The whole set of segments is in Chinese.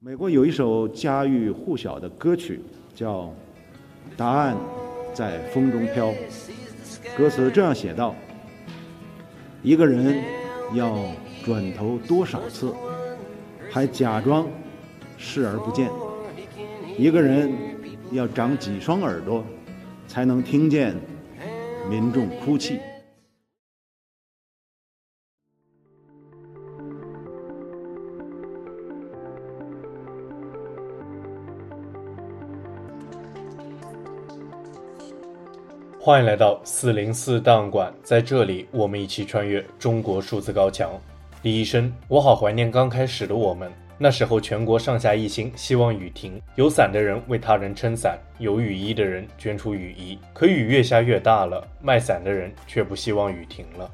美国有一首家喻户晓的歌曲，叫《答案在风中飘》。歌词这样写道：一个人要转头多少次，还假装视而不见；一个人要长几双耳朵，才能听见民众哭泣。欢迎来到四零四档案馆，在这里，我们一起穿越中国数字高墙。李医生，我好怀念刚开始的我们，那时候全国上下一心，希望雨停。有伞的人为他人撑伞，有雨衣的人捐出雨衣。可雨越下越大了，卖伞的人却不希望雨停了。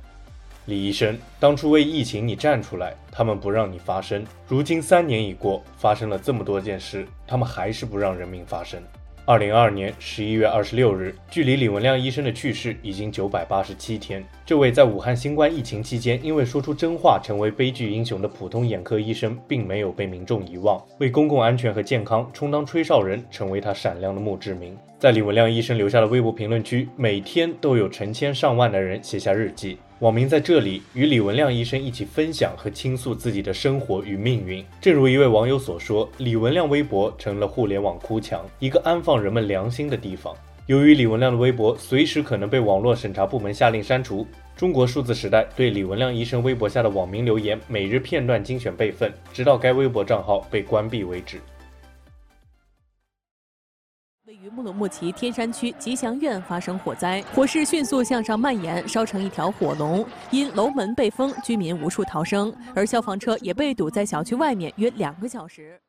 李医生，当初为疫情你站出来，他们不让你发声。如今三年已过，发生了这么多件事，他们还是不让人民发声。二零二二年十一月二十六日，距离李文亮医生的去世已经九百八十七天。这位在武汉新冠疫情期间因为说出真话成为悲剧英雄的普通眼科医生，并没有被民众遗忘，为公共安全和健康充当吹哨人，成为他闪亮的墓志铭。在李文亮医生留下的微博评论区，每天都有成千上万的人写下日记。网民在这里与李文亮医生一起分享和倾诉自己的生活与命运。正如一位网友所说，李文亮微博成了互联网哭墙，一个安放人们良心的地方。由于李文亮的微博随时可能被网络审查部门下令删除，中国数字时代对李文亮医生微博下的网民留言每日片段精选备份，直到该微博账号被关闭为止。于乌鲁木齐天山区吉祥苑发生火灾，火势迅速向上蔓延，烧成一条火龙。因楼门被封，居民无处逃生，而消防车也被堵在小区外面约两个小时。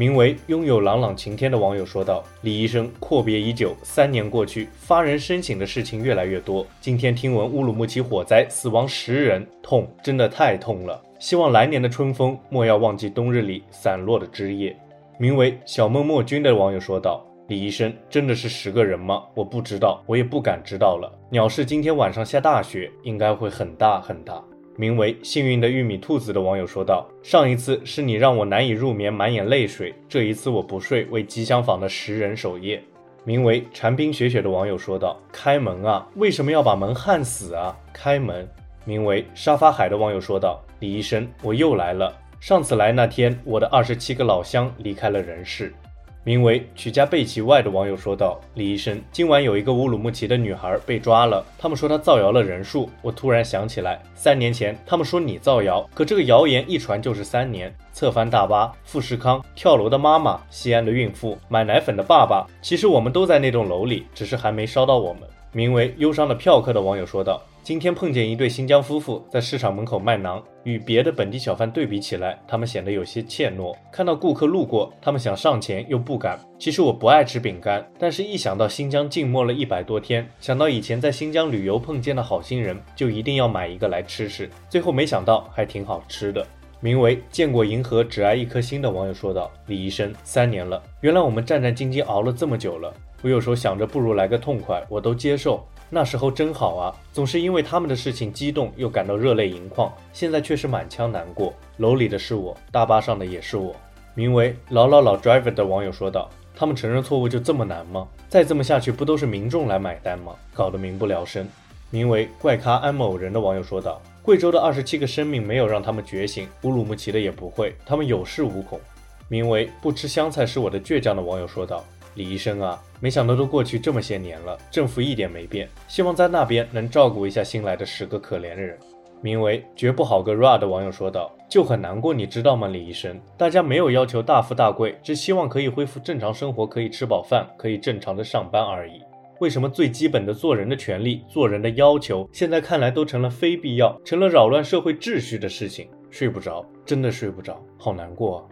名为“拥有朗朗晴天”的网友说道：“李医生，阔别已久，三年过去，发人深省的事情越来越多。今天听闻乌鲁木齐火灾死亡十人，痛，真的太痛了。希望来年的春风莫要忘记冬日里散落的枝叶。”名为“小梦墨君”的网友说道：“李医生，真的是十个人吗？我不知道，我也不敢知道了。鸟市今天晚上下大雪，应该会很大很大。”名为“幸运的玉米兔子”的网友说道：“上一次是你让我难以入眠，满眼泪水；这一次我不睡，为吉祥坊的十人守夜。”名为“残冰雪雪”的网友说道：“开门啊！为什么要把门焊死啊？开门！”名为“沙发海”的网友说道：“李医生，我又来了。上次来那天，我的二十七个老乡离开了人世。”名为“曲家贝奇外”的网友说道：“李医生，今晚有一个乌鲁木齐的女孩被抓了，他们说她造谣了人数。我突然想起来，三年前他们说你造谣，可这个谣言一传就是三年。侧翻大巴、富士康、跳楼的妈妈、西安的孕妇、买奶粉的爸爸，其实我们都在那栋楼里，只是还没烧到我们。”名为“忧伤的票客”的网友说道。今天碰见一对新疆夫妇在市场门口卖馕，与别的本地小贩对比起来，他们显得有些怯懦。看到顾客路过，他们想上前又不敢。其实我不爱吃饼干，但是一想到新疆静默了一百多天，想到以前在新疆旅游碰见的好心人，就一定要买一个来吃吃。最后没想到还挺好吃的。名为“见过银河只爱一颗心”的网友说道：“李医生，三年了，原来我们战战兢兢熬了这么久了。我有时候想着不如来个痛快，我都接受。”那时候真好啊，总是因为他们的事情激动，又感到热泪盈眶。现在却是满腔难过。楼里的是我，大巴上的也是我。名为“老老老 driver” 的网友说道：“他们承认错误就这么难吗？再这么下去，不都是民众来买单吗？搞得民不聊生。”名为“怪咖安某人”的网友说道：“贵州的二十七个生命没有让他们觉醒，乌鲁木齐的也不会，他们有恃无恐。”名为“不吃香菜是我的倔强”的网友说道。李医生啊，没想到都过去这么些年了，政府一点没变，希望在那边能照顾一下新来的十个可怜的人。名为“绝不好个 ra” 的网友说道：“就很难过，你知道吗，李医生？大家没有要求大富大贵，只希望可以恢复正常生活，可以吃饱饭，可以正常的上班而已。为什么最基本的做人的权利、做人的要求，现在看来都成了非必要，成了扰乱社会秩序的事情？睡不着，真的睡不着，好难过啊。”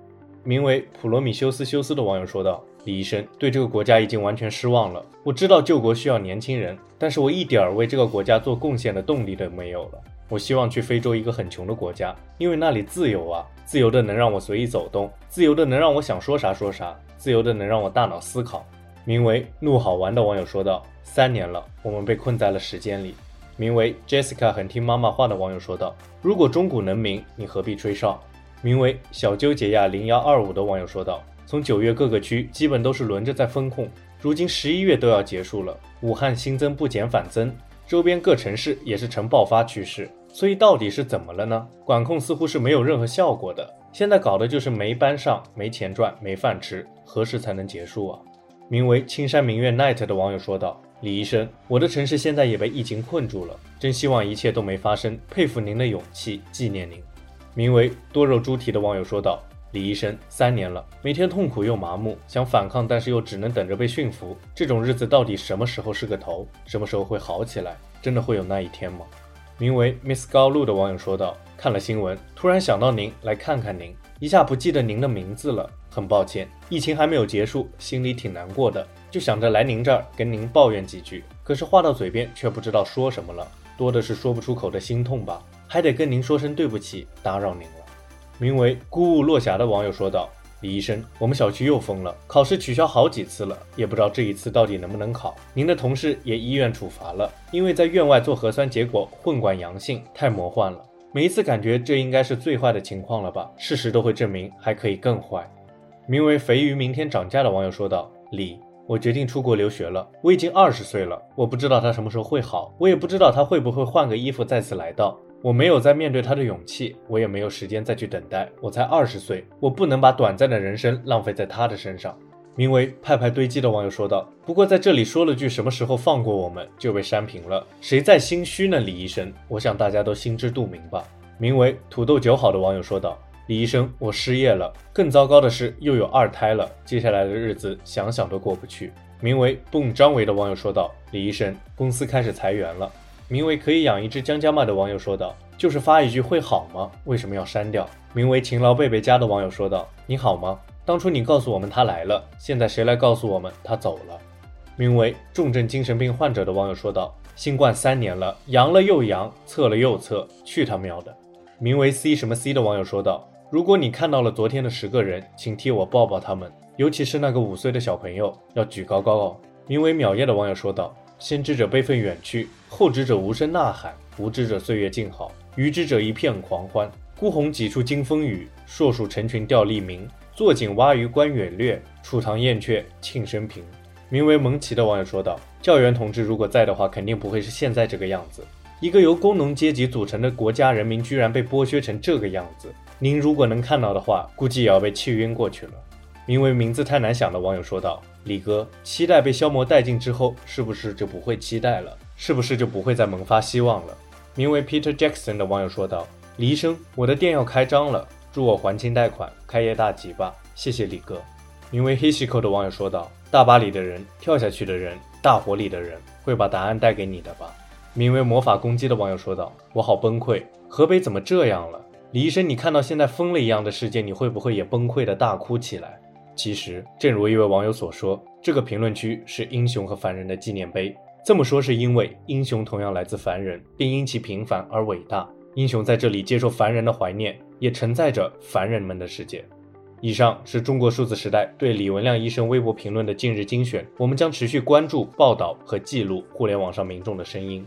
名为“普罗米修斯修斯”的网友说道。李医生对这个国家已经完全失望了。我知道救国需要年轻人，但是我一点儿为这个国家做贡献的动力都没有了。我希望去非洲一个很穷的国家，因为那里自由啊，自由的能让我随意走动，自由的能让我想说啥说啥，自由的能让我大脑思考。名为“怒好玩”的网友说道：“三年了，我们被困在了时间里。”名为 Jessica 很听妈妈话的网友说道：“如果钟鼓能鸣，你何必吹哨？”名为小纠结呀零幺二五的网友说道：“从九月各个区基本都是轮着在封控，如今十一月都要结束了，武汉新增不减反增，周边各城市也是呈爆发趋势，所以到底是怎么了呢？管控似乎是没有任何效果的，现在搞的就是没班上，没钱赚，没饭吃，何时才能结束啊？”名为青山明月 Night 的网友说道：“李医生，我的城市现在也被疫情困住了，真希望一切都没发生，佩服您的勇气，纪念您。”名为多肉猪蹄的网友说道：“李医生，三年了，每天痛苦又麻木，想反抗，但是又只能等着被驯服。这种日子到底什么时候是个头？什么时候会好起来？真的会有那一天吗？”名为 Miss 高露的网友说道：“看了新闻，突然想到您，来看看您，一下不记得您的名字了，很抱歉。疫情还没有结束，心里挺难过的，就想着来您这儿跟您抱怨几句。可是话到嘴边，却不知道说什么了，多的是说不出口的心痛吧。”还得跟您说声对不起，打扰您了。名为孤雾落霞的网友说道：“李医生，我们小区又封了，考试取消好几次了，也不知道这一次到底能不能考。您的同事也医院处罚了，因为在院外做核酸，结果混管阳性，太魔幻了。每一次感觉这应该是最坏的情况了吧？事实都会证明还可以更坏。”名为肥鱼明天涨价的网友说道：“李，我决定出国留学了，我已经二十岁了，我不知道他什么时候会好，我也不知道他会不会换个衣服再次来到。”我没有再面对他的勇气，我也没有时间再去等待。我才二十岁，我不能把短暂的人生浪费在他的身上。名为派派堆积的网友说道：“不过在这里说了句什么时候放过我们，就被删评了。谁在心虚呢？李医生，我想大家都心知肚明吧。”名为土豆九好的网友说道：“李医生，我失业了，更糟糕的是又有二胎了，接下来的日子想想都过不去。”名为蹦张维的网友说道：“李医生，公司开始裁员了。”名为可以养一只江江妈的网友说道：“就是发一句会好吗？为什么要删掉？”名为勤劳贝贝家的网友说道：“你好吗？当初你告诉我们他来了，现在谁来告诉我们他走了？”名为重症精神病患者的网友说道：“新冠三年了，阳了又阳，测了又测，去他喵的！”名为 C 什么 C 的网友说道：“如果你看到了昨天的十个人，请替我抱抱他们，尤其是那个五岁的小朋友，要举高高哦。”名为淼叶的网友说道。先知者悲愤远去，后知者无声呐喊，无知者岁月静好，愚知者一片狂欢。孤鸿几处惊风雨，硕鼠成群钓利民。坐井蛙鱼观远略，楚堂燕雀庆生平。名为蒙奇的网友说道：“教员同志如果在的话，肯定不会是现在这个样子。一个由工农阶级组成的国家，人民居然被剥削成这个样子。您如果能看到的话，估计也要被气晕过去了。”名为名字太难想的网友说道。李哥，期待被消磨殆尽之后，是不是就不会期待了？是不是就不会再萌发希望了？名为 Peter Jackson 的网友说道：“李医生，我的店要开张了，祝我还清贷款，开业大吉吧！谢谢李哥。”名为 Hisiko 的网友说道：“大巴里的人，跳下去的人，大火里的人，会把答案带给你的吧？”名为魔法攻击的网友说道：“我好崩溃，河北怎么这样了？李医生，你看到现在疯了一样的世界，你会不会也崩溃的大哭起来？”其实，正如一位网友所说，这个评论区是英雄和凡人的纪念碑。这么说是因为英雄同样来自凡人，并因其平凡而伟大。英雄在这里接受凡人的怀念，也承载着凡人们的世界。以上是中国数字时代对李文亮医生微博评论的近日精选。我们将持续关注、报道和记录互联网上民众的声音。